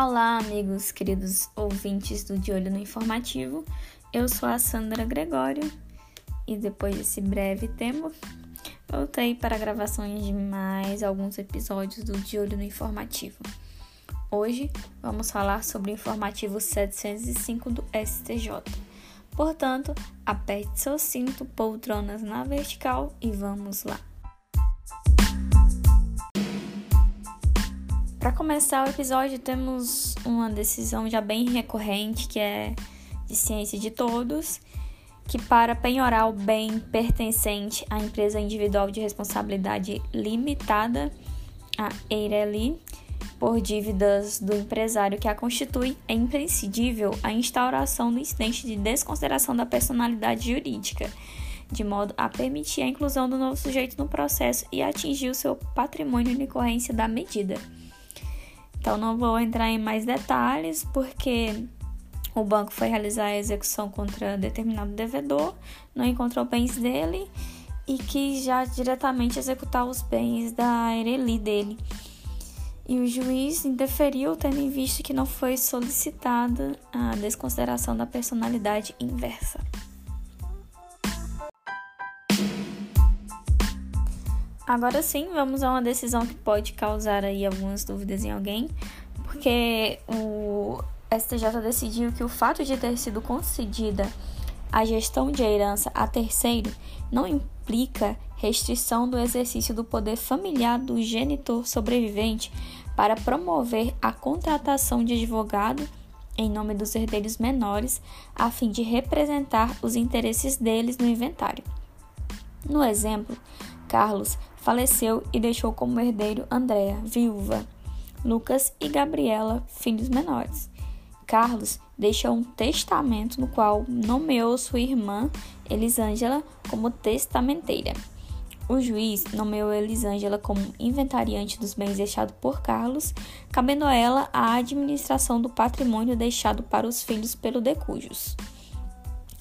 Olá, amigos, queridos ouvintes do De Olho no Informativo. Eu sou a Sandra Gregório e depois desse breve tempo, voltei para gravações de mais alguns episódios do De Olho no Informativo. Hoje vamos falar sobre o informativo 705 do STJ. Portanto, aperte seu cinto, poltronas na vertical e vamos lá. Para começar o episódio, temos uma decisão já bem recorrente, que é de ciência de todos, que para penhorar o bem pertencente à empresa individual de responsabilidade limitada, a Eireli, por dívidas do empresário que a constitui, é imprescindível a instauração do incidente de desconsideração da personalidade jurídica, de modo a permitir a inclusão do novo sujeito no processo e atingir o seu patrimônio em decorrência da medida. Então, não vou entrar em mais detalhes, porque o banco foi realizar a execução contra determinado devedor, não encontrou bens dele e quis já diretamente executar os bens da Ereli dele. E o juiz indeferiu, tendo em vista que não foi solicitada a desconsideração da personalidade inversa. Agora sim, vamos a uma decisão que pode causar aí algumas dúvidas em alguém, porque o STJ decidiu que o fato de ter sido concedida a gestão de herança a terceiro não implica restrição do exercício do poder familiar do genitor sobrevivente para promover a contratação de advogado em nome dos herdeiros menores, a fim de representar os interesses deles no inventário. No exemplo, Carlos faleceu e deixou como herdeiro Andréa, viúva, Lucas e Gabriela, filhos menores. Carlos deixou um testamento no qual nomeou sua irmã Elisângela como testamenteira. O juiz nomeou Elisângela como inventariante dos bens deixados por Carlos, cabendo a ela a administração do patrimônio deixado para os filhos pelo decujus.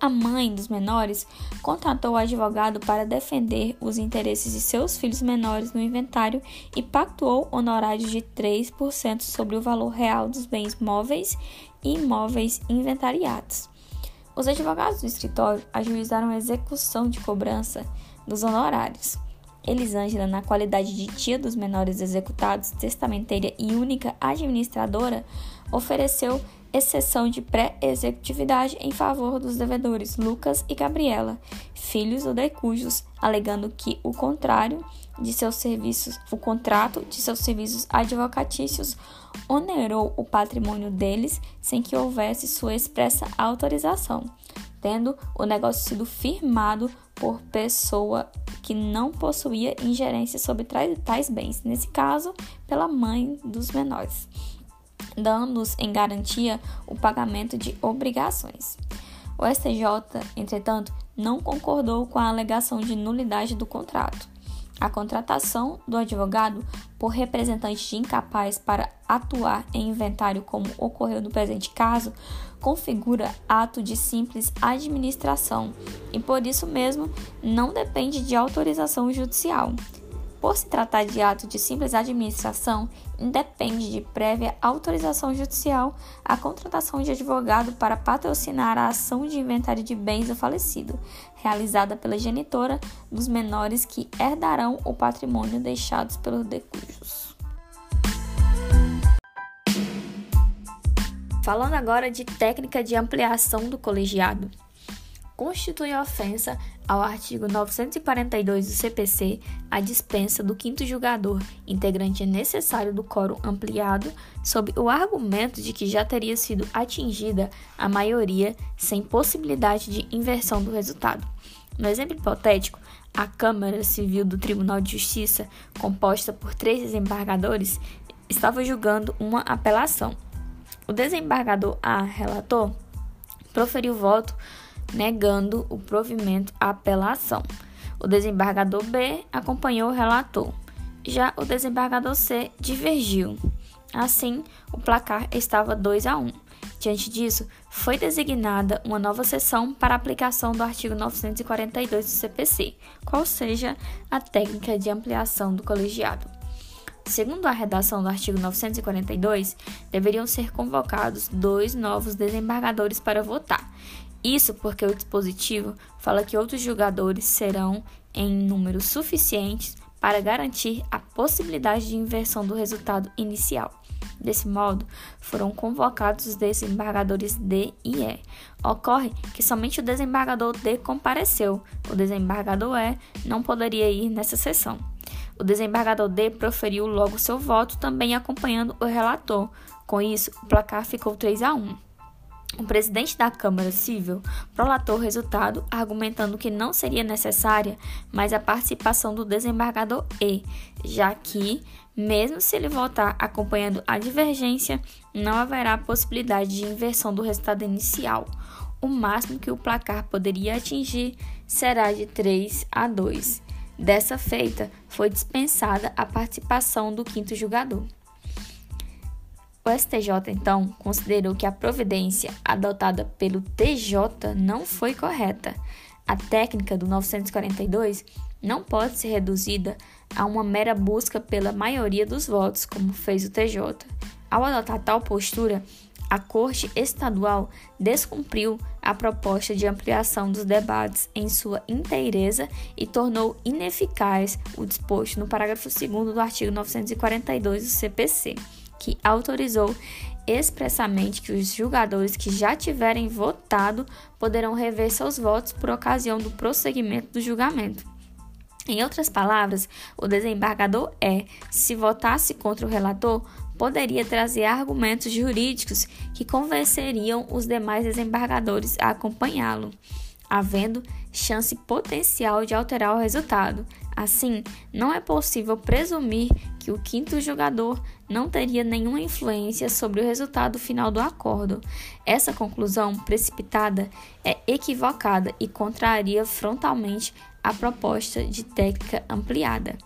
A mãe dos menores contratou o advogado para defender os interesses de seus filhos menores no inventário e pactuou honorários de 3% sobre o valor real dos bens móveis e imóveis inventariados. Os advogados do escritório ajuizaram a execução de cobrança dos honorários. Elisângela, na qualidade de tia dos menores executados, testamenteira e única administradora, ofereceu exceção de pré-executividade em favor dos devedores Lucas e Gabriela, filhos do decujos, alegando que o contrário de seus serviços, o contrato de seus serviços advocatícios onerou o patrimônio deles sem que houvesse sua expressa autorização, tendo o negócio sido firmado por pessoa que não possuía ingerência sobre tais bens, nesse caso, pela mãe dos menores dando-os em garantia o pagamento de obrigações. O STJ, entretanto, não concordou com a alegação de nulidade do contrato. A contratação do advogado por representante incapaz para atuar em inventário, como ocorreu no presente caso, configura ato de simples administração e, por isso mesmo, não depende de autorização judicial. Por se tratar de ato de simples administração, independe de prévia autorização judicial a contratação de advogado para patrocinar a ação de inventário de bens do falecido, realizada pela genitora dos menores que herdarão o patrimônio deixados pelos decujos. Falando agora de técnica de ampliação do colegiado constitui ofensa ao artigo 942 do CPC a dispensa do quinto julgador, integrante necessário do quórum ampliado, sob o argumento de que já teria sido atingida a maioria sem possibilidade de inversão do resultado. No exemplo hipotético, a Câmara Civil do Tribunal de Justiça, composta por três desembargadores, estava julgando uma apelação. O desembargador A, relator, proferiu voto negando o provimento à apelação. O desembargador B acompanhou o relator. Já o desembargador C divergiu. Assim, o placar estava 2 a 1. Diante disso, foi designada uma nova sessão para aplicação do artigo 942 do CPC, qual seja a técnica de ampliação do colegiado. Segundo a redação do artigo 942, deveriam ser convocados dois novos desembargadores para votar. Isso porque o dispositivo fala que outros julgadores serão em números suficientes para garantir a possibilidade de inversão do resultado inicial. Desse modo, foram convocados os desembargadores D e E. Ocorre que somente o desembargador D compareceu, o desembargador E não poderia ir nessa sessão. O desembargador D proferiu logo seu voto, também acompanhando o relator. Com isso, o placar ficou 3 a 1. O presidente da Câmara Civil prolatou o resultado, argumentando que não seria necessária mais a participação do desembargador E, já que, mesmo se ele votar acompanhando a divergência, não haverá possibilidade de inversão do resultado inicial. O máximo que o placar poderia atingir será de 3 a 2. Dessa feita, foi dispensada a participação do quinto julgador. O STJ, então, considerou que a providência adotada pelo TJ não foi correta. A técnica do 942 não pode ser reduzida a uma mera busca pela maioria dos votos, como fez o TJ. Ao adotar tal postura, a Corte Estadual descumpriu a proposta de ampliação dos debates em sua inteireza e tornou ineficaz o disposto no parágrafo 2 do artigo 942 do CPC que autorizou expressamente que os julgadores que já tiverem votado poderão rever seus votos por ocasião do prosseguimento do julgamento. Em outras palavras, o desembargador é, se votasse contra o relator, poderia trazer argumentos jurídicos que convenceriam os demais desembargadores a acompanhá-lo, havendo chance potencial de alterar o resultado. Assim, não é possível presumir que o quinto jogador não teria nenhuma influência sobre o resultado final do acordo. Essa conclusão precipitada é equivocada e contraria frontalmente a proposta de técnica ampliada.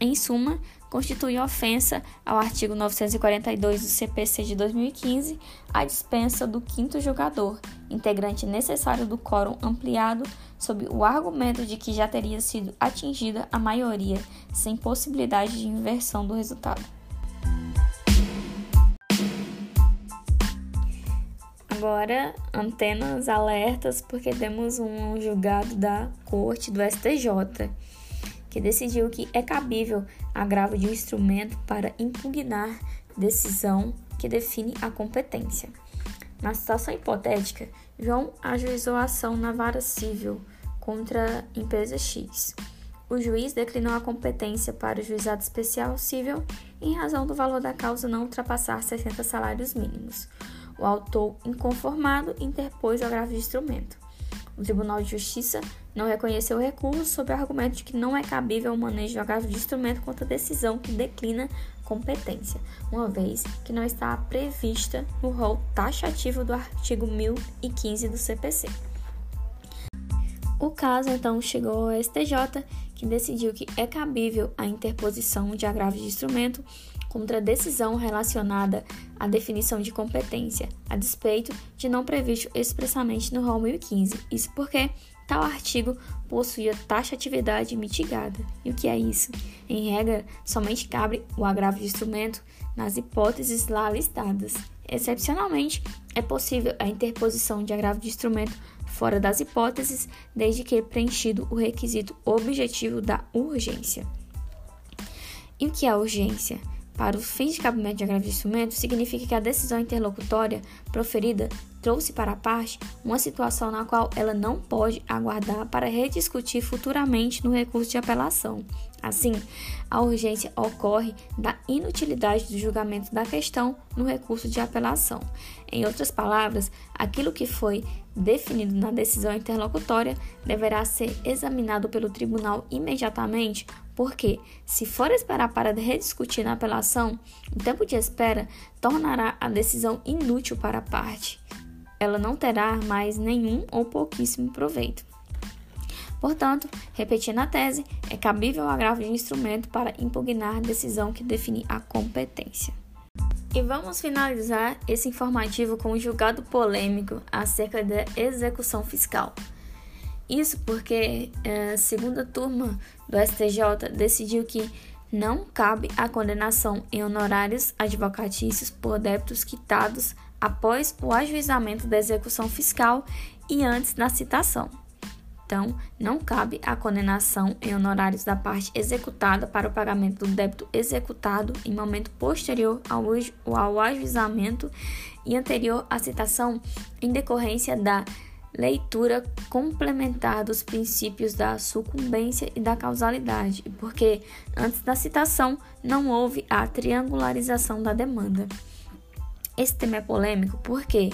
Em suma, constitui ofensa ao artigo 942 do CPC de 2015 a dispensa do quinto jogador, integrante necessário do quórum ampliado, sob o argumento de que já teria sido atingida a maioria, sem possibilidade de inversão do resultado. Agora, antenas alertas, porque temos um julgado da Corte do STJ que decidiu que é cabível agravo de um instrumento para impugnar decisão que define a competência. Na situação hipotética, João ajuizou a ação na vara civil contra a empresa X. O juiz declinou a competência para o juizado especial civil em razão do valor da causa não ultrapassar 60 salários mínimos. O autor inconformado interpôs o agravo de instrumento. O Tribunal de Justiça não reconheceu o recurso sob o argumento de que não é cabível o manejo de agravo de instrumento contra decisão que declina competência, uma vez que não está prevista no rol taxativo do artigo 1015 do CPC. Caso então chegou ao STJ, que decidiu que é cabível a interposição de agravo de instrumento contra decisão relacionada à definição de competência, a despeito de não previsto expressamente no rol 1015. Isso porque tal artigo possuía taxatividade mitigada. E o que é isso? Em regra, somente cabe o agravo de instrumento nas hipóteses lá listadas. Excepcionalmente, é possível a interposição de agravo de instrumento fora das hipóteses, desde que preenchido o requisito objetivo da urgência. E o que é urgência? para o fim de cabimento de agravo de instrumento significa que a decisão interlocutória proferida trouxe para a parte uma situação na qual ela não pode aguardar para rediscutir futuramente no recurso de apelação. Assim, a urgência ocorre da inutilidade do julgamento da questão no recurso de apelação. Em outras palavras, aquilo que foi definido na decisão interlocutória deverá ser examinado pelo tribunal imediatamente, porque, se for esperar para rediscutir na apelação, o tempo de espera tornará a decisão inútil para a parte. Ela não terá mais nenhum ou pouquíssimo proveito. Portanto, repetindo a tese, é cabível o agravo de instrumento para impugnar a decisão que define a competência. E vamos finalizar esse informativo com um julgado polêmico acerca da execução fiscal. Isso porque a segunda turma do STJ decidiu que não cabe a condenação em honorários advocatícios por débitos quitados após o ajuizamento da execução fiscal e antes da citação. Então, não cabe a condenação em honorários da parte executada para o pagamento do débito executado em momento posterior ao, ao ajuizamento e anterior à citação em decorrência da leitura complementar dos princípios da sucumbência e da causalidade, porque antes da citação não houve a triangularização da demanda. Esse tema é polêmico porque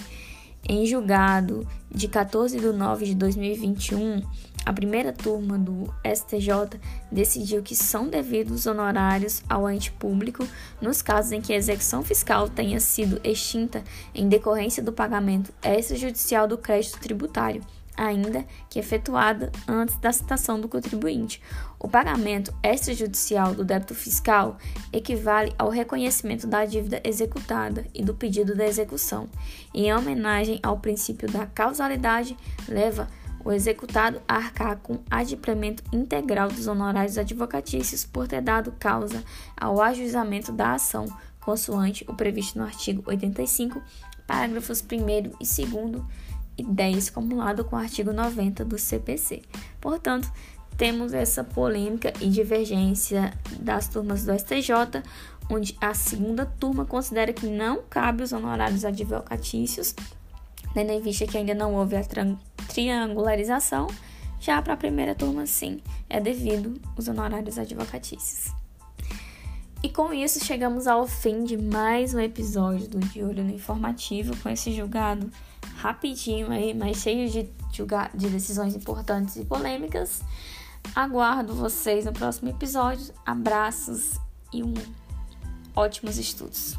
em julgado de 14 de nove de 2021, a primeira turma do STJ decidiu que são devidos honorários ao ente público nos casos em que a execução fiscal tenha sido extinta em decorrência do pagamento extrajudicial do crédito tributário ainda que efetuada antes da citação do contribuinte. O pagamento extrajudicial do débito fiscal equivale ao reconhecimento da dívida executada e do pedido da execução. Em homenagem ao princípio da causalidade, leva o executado a arcar com adimplemento integral dos honorários advocatícios por ter dado causa ao ajuizamento da ação, consoante o previsto no artigo 85, parágrafos 1 e 2 e 10 acumulado com o artigo 90 do CPC. Portanto, temos essa polêmica e divergência das turmas do STJ, onde a segunda turma considera que não cabe os honorários advocatícios, tendo em vista que ainda não houve a triangularização. Já para a primeira turma, sim, é devido os honorários advocatícios. E com isso chegamos ao fim de mais um episódio do De Olho no Informativo, com esse julgado rapidinho aí, mas cheio de, de decisões importantes e polêmicas. Aguardo vocês no próximo episódio. Abraços e um ótimos estudos.